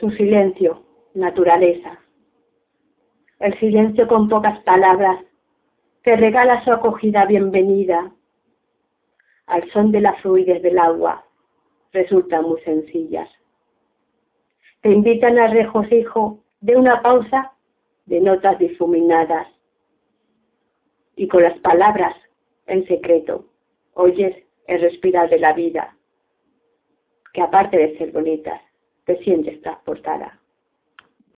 Su silencio, naturaleza. El silencio con pocas palabras que regala su acogida bienvenida. Al son de la fluidez del agua, resultan muy sencillas. Te invitan al regocijo de una pausa de notas difuminadas. Y con las palabras, en secreto, oyes el respirar de la vida, que aparte de ser bonitas, te sientes transportada.